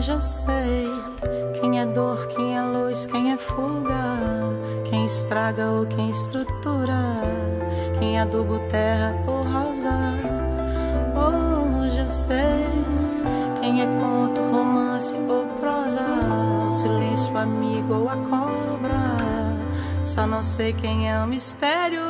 Hoje eu sei quem é dor, quem é luz, quem é fuga, quem estraga ou quem estrutura, quem adubo terra ou rosa. Hoje eu sei quem é conto, romance ou prosa, o silêncio, amigo ou a cobra. Só não sei quem é o mistério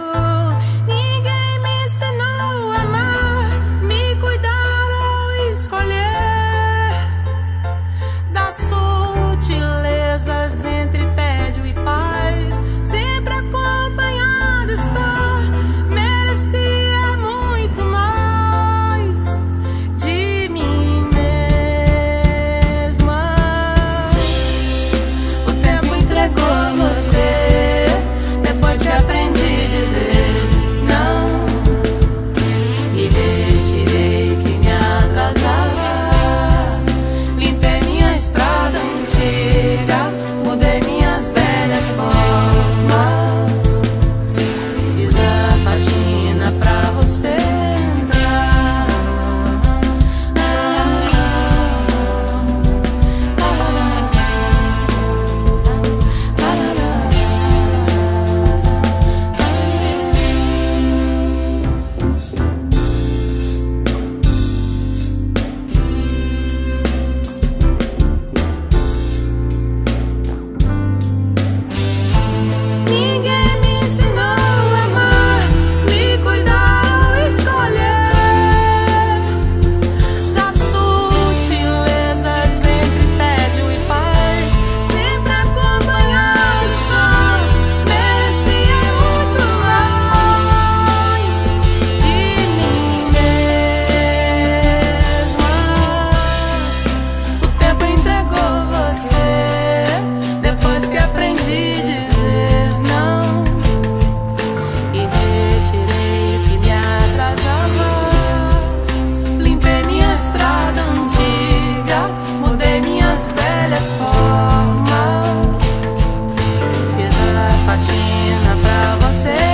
latina pra você.